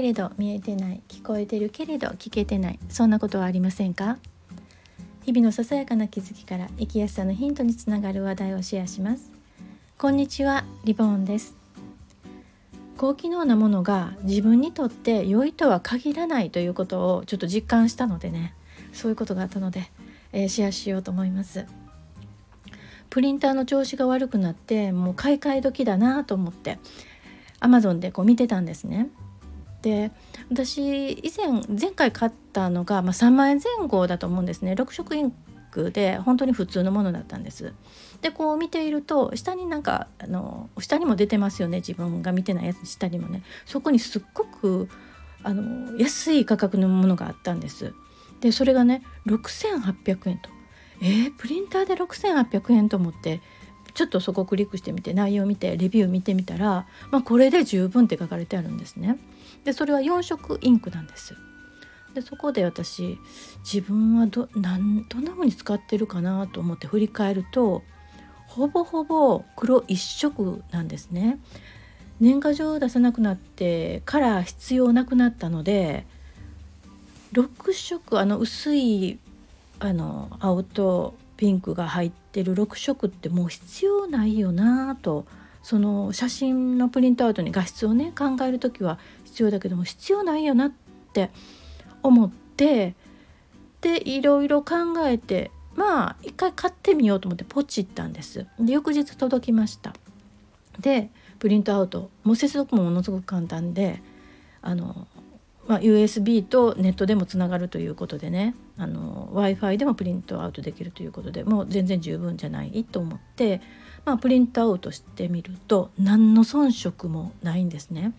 けれど見えてない聞こえてるけれど聞けてない。そんなことはありませんか？日々のささやかな気づきから生きやすさのヒントにつながる話題をシェアします。こんにちはリボーンです。高機能なものが自分にとって良いとは限らないということをちょっと実感したのでね。そういうことがあったので、えー、シェアしようと思います。プリンターの調子が悪くなってもう買い替え時だなと思ってアマゾンでこう見てたんですね。で私以前前回買ったのが、まあ、3万円前後だと思うんですね6色インクで本当に普通のものだったんです。でこう見ていると下になんかあの下にも出てますよね自分が見てないやつ下にもねそこにすっごくあの安い価格のものがあったんです。でそれがね6800円とえー、プリンターで6800円と思ってちょっとそこクリックしてみて内容を見てレビュー見てみたら、まあ、これで十分って書かれてあるんですね。でそれは4色インクなんです。でそこで私自分はどなんどんな風に使ってるかなと思って振り返るとほぼほぼ黒一色なんですね。年賀状を出さなくなってカラー必要なくなったので6色あの薄いあの青とピンクが入ってる6色ってもう必要ないよなと。その写真のプリントアウトに画質をね考える時は必要だけども必要ないよなって思ってでいろいろ考えてまあ一回買ってみようと思ってポチったんです。で翌日届きました。でプリントアウトもう接続もものすごく簡単であのまあ、USB とネットでもつながるということでね。w i f i でもプリントアウトできるということでもう全然十分じゃないと思って、まあ、プリントアウトしてみると何の遜色もないんですね。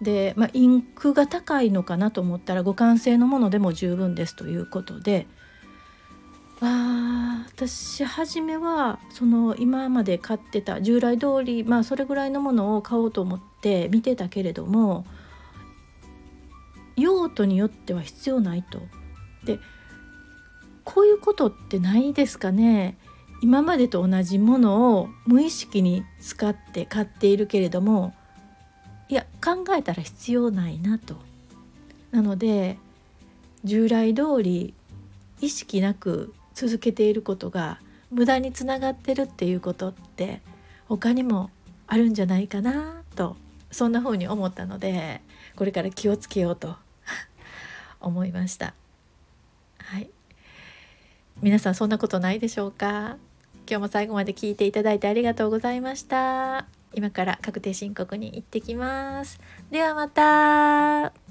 で、まあ、インクが高いのかなと思ったら互換性のものでも十分ですということで。あ私初めはその今まで買ってた従来通りまあそれぐらいのものを買おうと思って見てたけれども用途によっては必要ないと。でこういうことってないですかね今までと同じものを無意識に使って買っているけれどもいや考えたら必要ないなと。なので従来通り意識なく続けていることが無駄につながってるっていうことって他にもあるんじゃないかなとそんな風に思ったのでこれから気をつけようと思いました。はい。皆さんそんなことないでしょうか？今日も最後まで聞いていただいてありがとうございました。今から確定申告に行ってきます。ではまた。